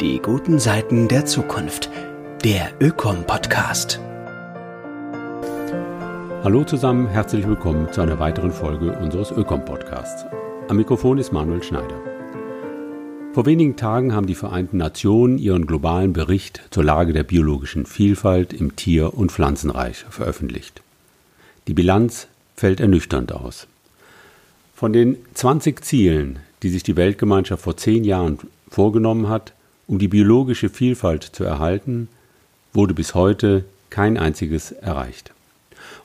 Die guten Seiten der Zukunft. Der Ökom-Podcast. Hallo zusammen, herzlich willkommen zu einer weiteren Folge unseres Ökom-Podcasts. Am Mikrofon ist Manuel Schneider. Vor wenigen Tagen haben die Vereinten Nationen ihren globalen Bericht zur Lage der biologischen Vielfalt im Tier- und Pflanzenreich veröffentlicht. Die Bilanz fällt ernüchternd aus. Von den 20 Zielen, die sich die Weltgemeinschaft vor zehn Jahren vorgenommen hat, um die biologische Vielfalt zu erhalten, wurde bis heute kein einziges erreicht.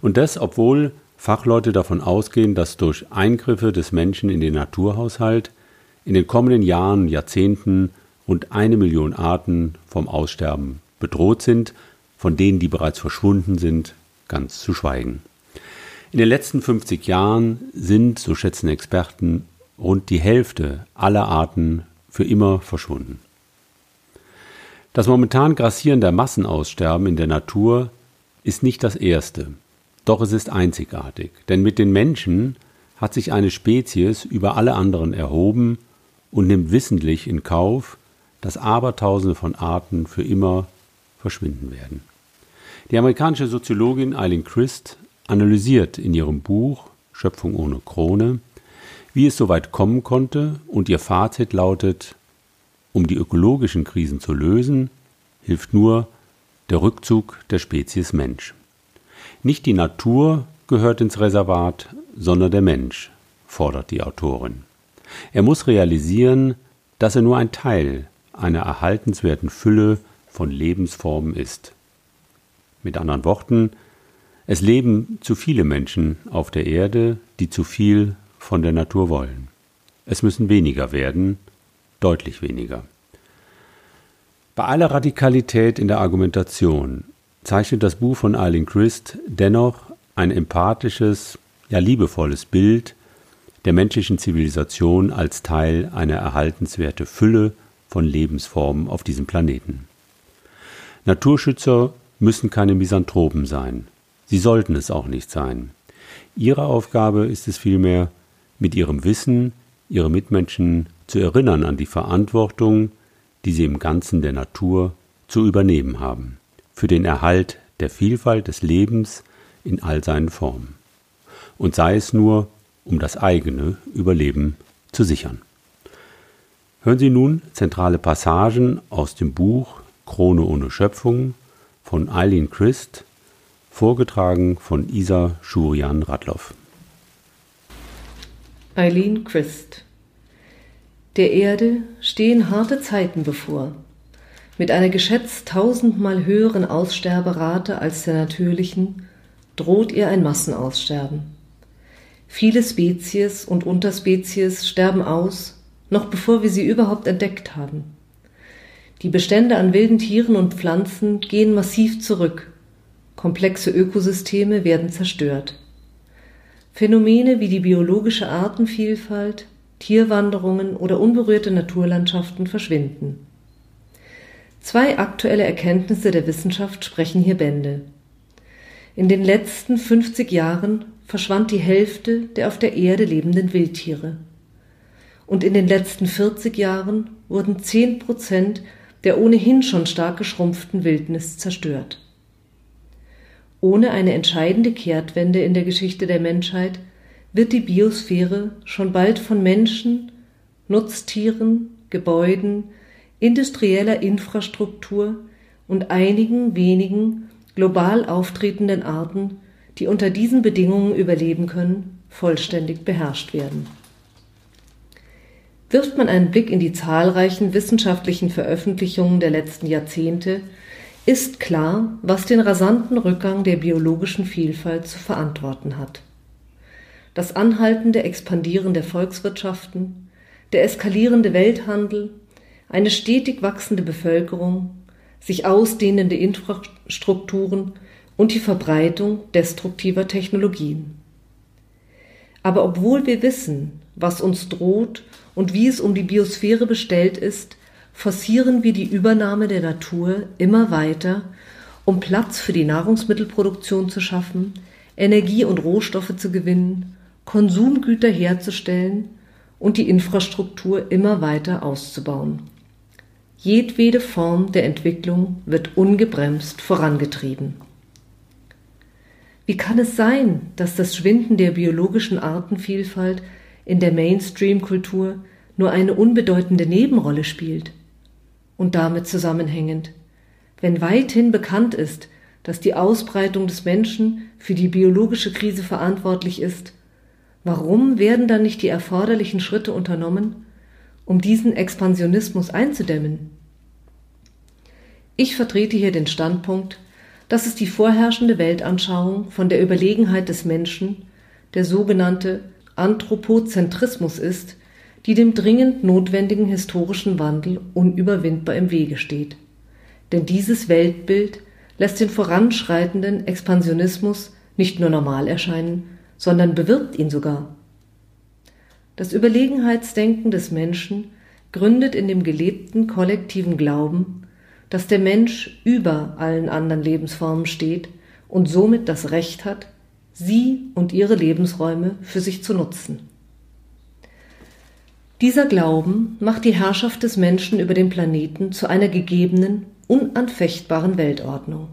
Und das, obwohl Fachleute davon ausgehen, dass durch Eingriffe des Menschen in den Naturhaushalt in den kommenden Jahren Jahrzehnten rund eine Million Arten vom Aussterben bedroht sind, von denen, die bereits verschwunden sind, ganz zu schweigen. In den letzten 50 Jahren sind, so schätzen Experten, rund die Hälfte aller Arten für immer verschwunden. Das momentan grassierende Massenaussterben in der Natur ist nicht das erste, doch es ist einzigartig, denn mit den Menschen hat sich eine Spezies über alle anderen erhoben und nimmt wissentlich in Kauf, dass Abertausende von Arten für immer verschwinden werden. Die amerikanische Soziologin Eileen Christ analysiert in ihrem Buch Schöpfung ohne Krone, wie es so weit kommen konnte, und ihr Fazit lautet um die ökologischen Krisen zu lösen, hilft nur der Rückzug der Spezies Mensch. Nicht die Natur gehört ins Reservat, sondern der Mensch, fordert die Autorin. Er muss realisieren, dass er nur ein Teil einer erhaltenswerten Fülle von Lebensformen ist. Mit anderen Worten, es leben zu viele Menschen auf der Erde, die zu viel von der Natur wollen. Es müssen weniger werden, deutlich weniger. Bei aller Radikalität in der Argumentation zeichnet das Buch von Eileen Christ dennoch ein empathisches, ja liebevolles Bild der menschlichen Zivilisation als Teil einer erhaltenswerte Fülle von Lebensformen auf diesem Planeten. Naturschützer müssen keine Misanthropen sein. Sie sollten es auch nicht sein. Ihre Aufgabe ist es vielmehr, mit ihrem Wissen ihre Mitmenschen zu erinnern an die Verantwortung, die sie im Ganzen der Natur zu übernehmen haben, für den Erhalt der Vielfalt des Lebens in all seinen Formen. Und sei es nur, um das eigene Überleben zu sichern. Hören Sie nun zentrale Passagen aus dem Buch Krone ohne Schöpfung von Eileen Christ, vorgetragen von Isa Schurian Radloff. Eileen Christ Der Erde stehen harte Zeiten bevor. Mit einer geschätzt tausendmal höheren Aussterberate als der natürlichen droht ihr ein Massenaussterben. Viele Spezies und Unterspezies sterben aus, noch bevor wir sie überhaupt entdeckt haben. Die Bestände an wilden Tieren und Pflanzen gehen massiv zurück. Komplexe Ökosysteme werden zerstört. Phänomene wie die biologische Artenvielfalt, Tierwanderungen oder unberührte Naturlandschaften verschwinden. Zwei aktuelle Erkenntnisse der Wissenschaft sprechen hier Bände. In den letzten 50 Jahren verschwand die Hälfte der auf der Erde lebenden Wildtiere. Und in den letzten 40 Jahren wurden 10 Prozent der ohnehin schon stark geschrumpften Wildnis zerstört. Ohne eine entscheidende Kehrtwende in der Geschichte der Menschheit wird die Biosphäre schon bald von Menschen, Nutztieren, Gebäuden, industrieller Infrastruktur und einigen wenigen global auftretenden Arten, die unter diesen Bedingungen überleben können, vollständig beherrscht werden. Wirft man einen Blick in die zahlreichen wissenschaftlichen Veröffentlichungen der letzten Jahrzehnte, ist klar, was den rasanten Rückgang der biologischen Vielfalt zu verantworten hat. Das anhaltende Expandieren der Volkswirtschaften, der eskalierende Welthandel, eine stetig wachsende Bevölkerung, sich ausdehnende Infrastrukturen und die Verbreitung destruktiver Technologien. Aber obwohl wir wissen, was uns droht und wie es um die Biosphäre bestellt ist, forcieren wir die Übernahme der Natur immer weiter, um Platz für die Nahrungsmittelproduktion zu schaffen, Energie und Rohstoffe zu gewinnen, Konsumgüter herzustellen und die Infrastruktur immer weiter auszubauen. Jedwede Form der Entwicklung wird ungebremst vorangetrieben. Wie kann es sein, dass das Schwinden der biologischen Artenvielfalt in der Mainstream-Kultur nur eine unbedeutende Nebenrolle spielt? Und damit zusammenhängend, wenn weithin bekannt ist, dass die Ausbreitung des Menschen für die biologische Krise verantwortlich ist, warum werden dann nicht die erforderlichen Schritte unternommen, um diesen Expansionismus einzudämmen? Ich vertrete hier den Standpunkt, dass es die vorherrschende Weltanschauung von der Überlegenheit des Menschen, der sogenannte Anthropozentrismus ist, die dem dringend notwendigen historischen Wandel unüberwindbar im Wege steht. Denn dieses Weltbild lässt den voranschreitenden Expansionismus nicht nur normal erscheinen, sondern bewirbt ihn sogar. Das Überlegenheitsdenken des Menschen gründet in dem gelebten kollektiven Glauben, dass der Mensch über allen anderen Lebensformen steht und somit das Recht hat, sie und ihre Lebensräume für sich zu nutzen. Dieser Glauben macht die Herrschaft des Menschen über den Planeten zu einer gegebenen, unanfechtbaren Weltordnung.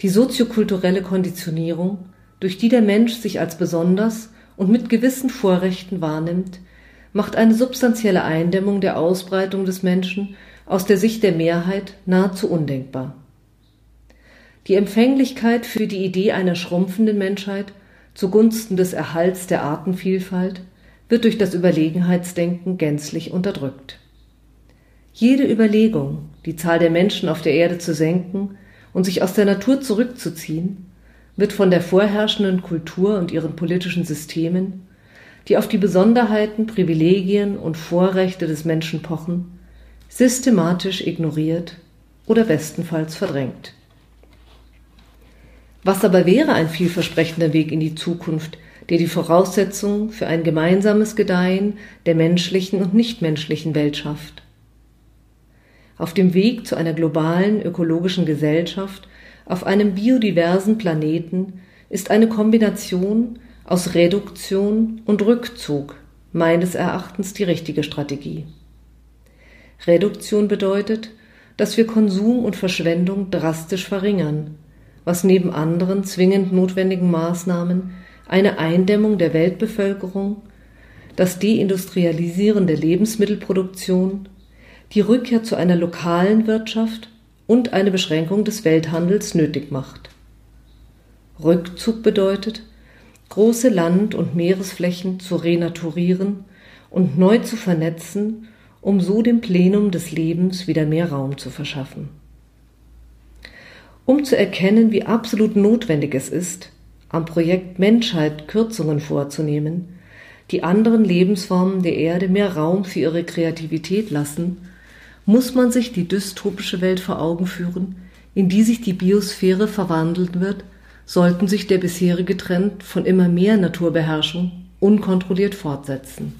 Die soziokulturelle Konditionierung, durch die der Mensch sich als besonders und mit gewissen Vorrechten wahrnimmt, macht eine substanzielle Eindämmung der Ausbreitung des Menschen aus der Sicht der Mehrheit nahezu undenkbar. Die Empfänglichkeit für die Idee einer schrumpfenden Menschheit zugunsten des Erhalts der Artenvielfalt wird durch das Überlegenheitsdenken gänzlich unterdrückt. Jede Überlegung, die Zahl der Menschen auf der Erde zu senken und sich aus der Natur zurückzuziehen, wird von der vorherrschenden Kultur und ihren politischen Systemen, die auf die Besonderheiten, Privilegien und Vorrechte des Menschen pochen, systematisch ignoriert oder bestenfalls verdrängt. Was aber wäre ein vielversprechender Weg in die Zukunft, der die Voraussetzungen für ein gemeinsames Gedeihen der menschlichen und nichtmenschlichen Welt schafft? Auf dem Weg zu einer globalen ökologischen Gesellschaft auf einem biodiversen Planeten ist eine Kombination aus Reduktion und Rückzug meines Erachtens die richtige Strategie. Reduktion bedeutet, dass wir Konsum und Verschwendung drastisch verringern, was neben anderen zwingend notwendigen Maßnahmen eine Eindämmung der Weltbevölkerung, das Deindustrialisieren der Lebensmittelproduktion, die Rückkehr zu einer lokalen Wirtschaft und eine Beschränkung des Welthandels nötig macht. Rückzug bedeutet, große Land- und Meeresflächen zu renaturieren und neu zu vernetzen um so dem Plenum des Lebens wieder mehr Raum zu verschaffen. Um zu erkennen, wie absolut notwendig es ist, am Projekt Menschheit Kürzungen vorzunehmen, die anderen Lebensformen der Erde mehr Raum für ihre Kreativität lassen, muss man sich die dystopische Welt vor Augen führen, in die sich die Biosphäre verwandeln wird, sollten sich der bisherige Trend von immer mehr Naturbeherrschung unkontrolliert fortsetzen.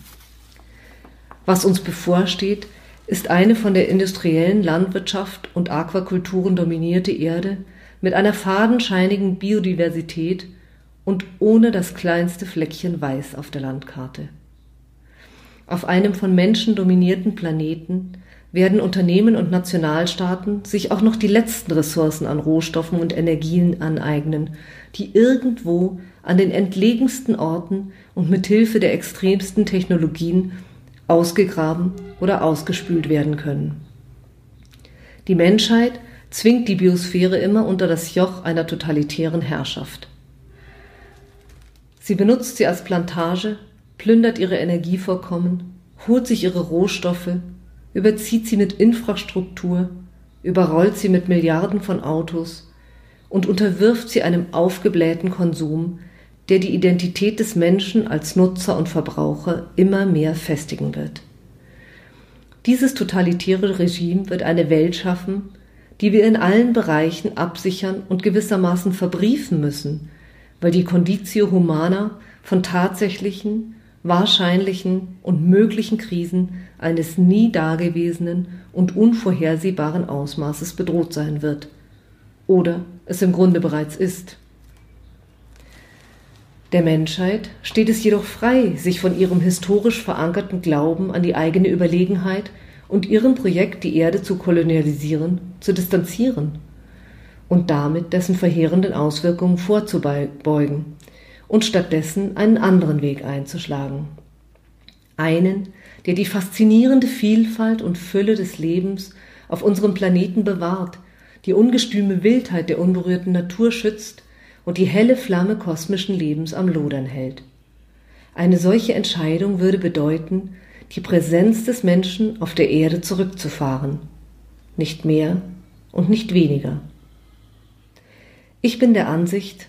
Was uns bevorsteht, ist eine von der industriellen Landwirtschaft und Aquakulturen dominierte Erde mit einer fadenscheinigen Biodiversität und ohne das kleinste Fleckchen Weiß auf der Landkarte. Auf einem von Menschen dominierten Planeten werden Unternehmen und Nationalstaaten sich auch noch die letzten Ressourcen an Rohstoffen und Energien aneignen, die irgendwo an den entlegensten Orten und mit Hilfe der extremsten Technologien ausgegraben oder ausgespült werden können. Die Menschheit zwingt die Biosphäre immer unter das Joch einer totalitären Herrschaft. Sie benutzt sie als Plantage, plündert ihre Energievorkommen, holt sich ihre Rohstoffe, überzieht sie mit Infrastruktur, überrollt sie mit Milliarden von Autos und unterwirft sie einem aufgeblähten Konsum, der die Identität des Menschen als Nutzer und Verbraucher immer mehr festigen wird. Dieses totalitäre Regime wird eine Welt schaffen, die wir in allen Bereichen absichern und gewissermaßen verbriefen müssen, weil die Conditio Humana von tatsächlichen, wahrscheinlichen und möglichen Krisen eines nie dagewesenen und unvorhersehbaren Ausmaßes bedroht sein wird. Oder es im Grunde bereits ist. Der Menschheit steht es jedoch frei, sich von ihrem historisch verankerten Glauben an die eigene Überlegenheit und ihrem Projekt, die Erde zu kolonialisieren, zu distanzieren und damit dessen verheerenden Auswirkungen vorzubeugen und stattdessen einen anderen Weg einzuschlagen. Einen, der die faszinierende Vielfalt und Fülle des Lebens auf unserem Planeten bewahrt, die ungestüme Wildheit der unberührten Natur schützt und die helle Flamme kosmischen Lebens am Lodern hält. Eine solche Entscheidung würde bedeuten, die Präsenz des Menschen auf der Erde zurückzufahren, nicht mehr und nicht weniger. Ich bin der Ansicht,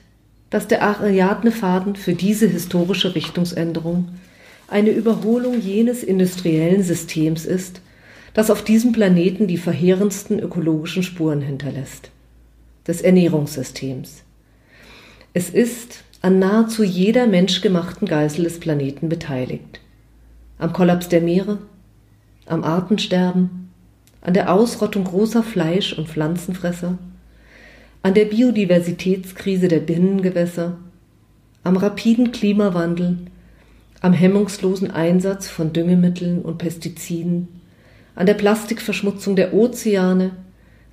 dass der Ariadne-Faden für diese historische Richtungsänderung eine Überholung jenes industriellen Systems ist, das auf diesem Planeten die verheerendsten ökologischen Spuren hinterlässt, des Ernährungssystems. Es ist an nahezu jeder menschgemachten Geißel des Planeten beteiligt. Am Kollaps der Meere, am Artensterben, an der Ausrottung großer Fleisch- und Pflanzenfresser, an der Biodiversitätskrise der Binnengewässer, am rapiden Klimawandel, am hemmungslosen Einsatz von Düngemitteln und Pestiziden, an der Plastikverschmutzung der Ozeane,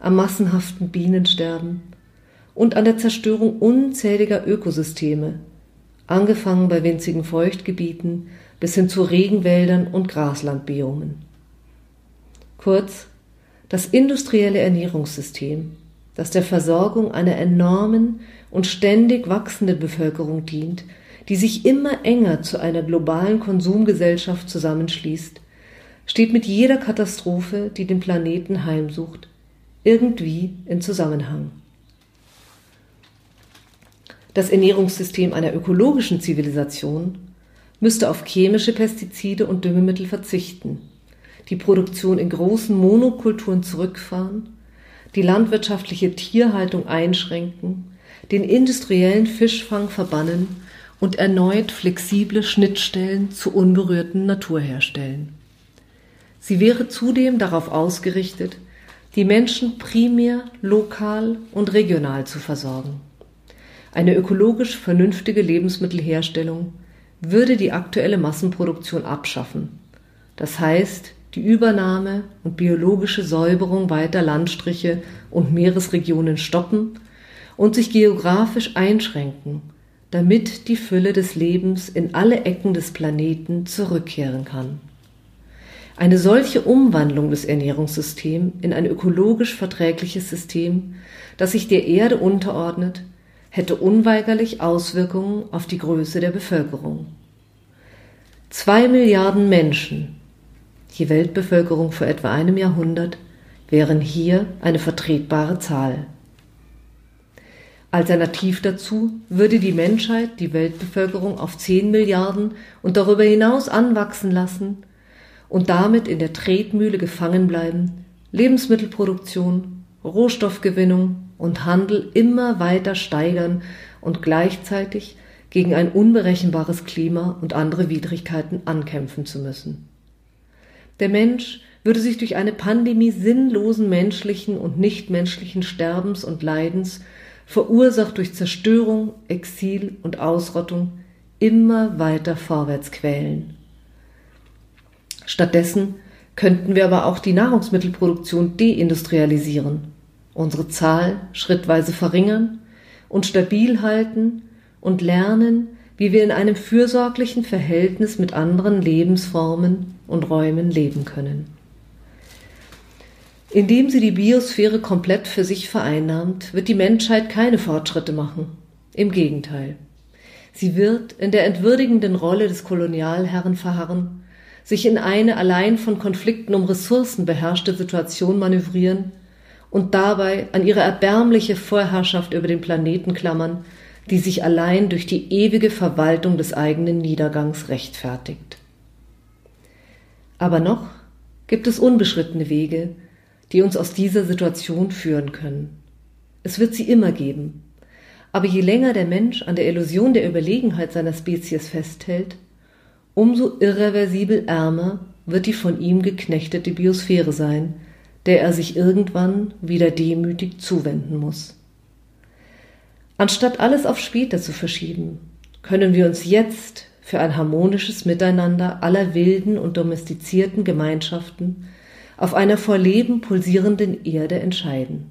am massenhaften Bienensterben und an der Zerstörung unzähliger Ökosysteme, angefangen bei winzigen Feuchtgebieten bis hin zu Regenwäldern und Graslandbiomen. Kurz, das industrielle Ernährungssystem das der Versorgung einer enormen und ständig wachsenden Bevölkerung dient, die sich immer enger zu einer globalen Konsumgesellschaft zusammenschließt, steht mit jeder Katastrophe, die den Planeten heimsucht, irgendwie in Zusammenhang. Das Ernährungssystem einer ökologischen Zivilisation müsste auf chemische Pestizide und Düngemittel verzichten, die Produktion in großen Monokulturen zurückfahren die landwirtschaftliche Tierhaltung einschränken, den industriellen Fischfang verbannen und erneut flexible Schnittstellen zur unberührten Natur herstellen. Sie wäre zudem darauf ausgerichtet, die Menschen primär lokal und regional zu versorgen. Eine ökologisch vernünftige Lebensmittelherstellung würde die aktuelle Massenproduktion abschaffen. Das heißt, die Übernahme und biologische Säuberung weiter Landstriche und Meeresregionen stoppen und sich geografisch einschränken, damit die Fülle des Lebens in alle Ecken des Planeten zurückkehren kann. Eine solche Umwandlung des Ernährungssystems in ein ökologisch verträgliches System, das sich der Erde unterordnet, hätte unweigerlich Auswirkungen auf die Größe der Bevölkerung. Zwei Milliarden Menschen die Weltbevölkerung vor etwa einem Jahrhundert, wären hier eine vertretbare Zahl. Alternativ dazu würde die Menschheit die Weltbevölkerung auf 10 Milliarden und darüber hinaus anwachsen lassen und damit in der Tretmühle gefangen bleiben, Lebensmittelproduktion, Rohstoffgewinnung und Handel immer weiter steigern und gleichzeitig gegen ein unberechenbares Klima und andere Widrigkeiten ankämpfen zu müssen. Der Mensch würde sich durch eine Pandemie sinnlosen menschlichen und nichtmenschlichen Sterbens und Leidens, verursacht durch Zerstörung, Exil und Ausrottung, immer weiter vorwärts quälen. Stattdessen könnten wir aber auch die Nahrungsmittelproduktion deindustrialisieren, unsere Zahl schrittweise verringern und stabil halten und lernen, wie wir in einem fürsorglichen Verhältnis mit anderen Lebensformen und Räumen leben können. Indem sie die Biosphäre komplett für sich vereinnahmt, wird die Menschheit keine Fortschritte machen. Im Gegenteil. Sie wird in der entwürdigenden Rolle des Kolonialherren verharren, sich in eine allein von Konflikten um Ressourcen beherrschte Situation manövrieren und dabei an ihre erbärmliche Vorherrschaft über den Planeten klammern, die sich allein durch die ewige Verwaltung des eigenen Niedergangs rechtfertigt. Aber noch gibt es unbeschrittene Wege, die uns aus dieser Situation führen können. Es wird sie immer geben. Aber je länger der Mensch an der Illusion der Überlegenheit seiner Spezies festhält, umso irreversibel ärmer wird die von ihm geknechtete Biosphäre sein, der er sich irgendwann wieder demütig zuwenden muss. Anstatt alles auf später zu verschieben, können wir uns jetzt für ein harmonisches Miteinander aller wilden und domestizierten Gemeinschaften auf einer vor Leben pulsierenden Erde entscheiden.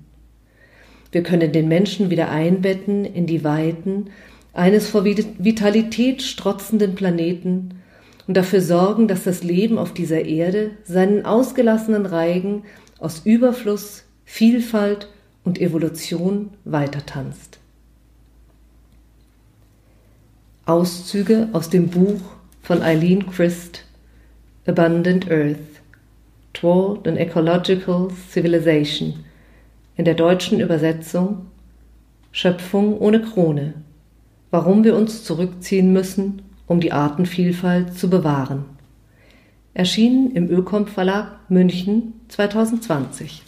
Wir können den Menschen wieder einbetten in die Weiten eines vor Vitalität strotzenden Planeten und dafür sorgen, dass das Leben auf dieser Erde seinen ausgelassenen Reigen aus Überfluss, Vielfalt und Evolution weitertanzt. Auszüge aus dem Buch von Eileen Christ Abundant Earth Toward an Ecological Civilization in der deutschen Übersetzung Schöpfung ohne Krone Warum wir uns zurückziehen müssen, um die Artenvielfalt zu bewahren. Erschienen im Ökom Verlag München 2020.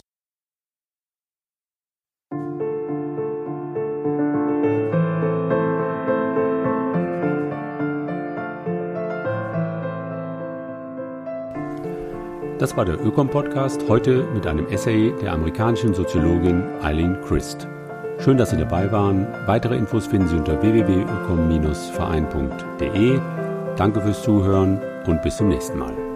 Das war der Ökom-Podcast, heute mit einem Essay der amerikanischen Soziologin Eileen Christ. Schön, dass Sie dabei waren. Weitere Infos finden Sie unter www.ökom-verein.de. Danke fürs Zuhören und bis zum nächsten Mal.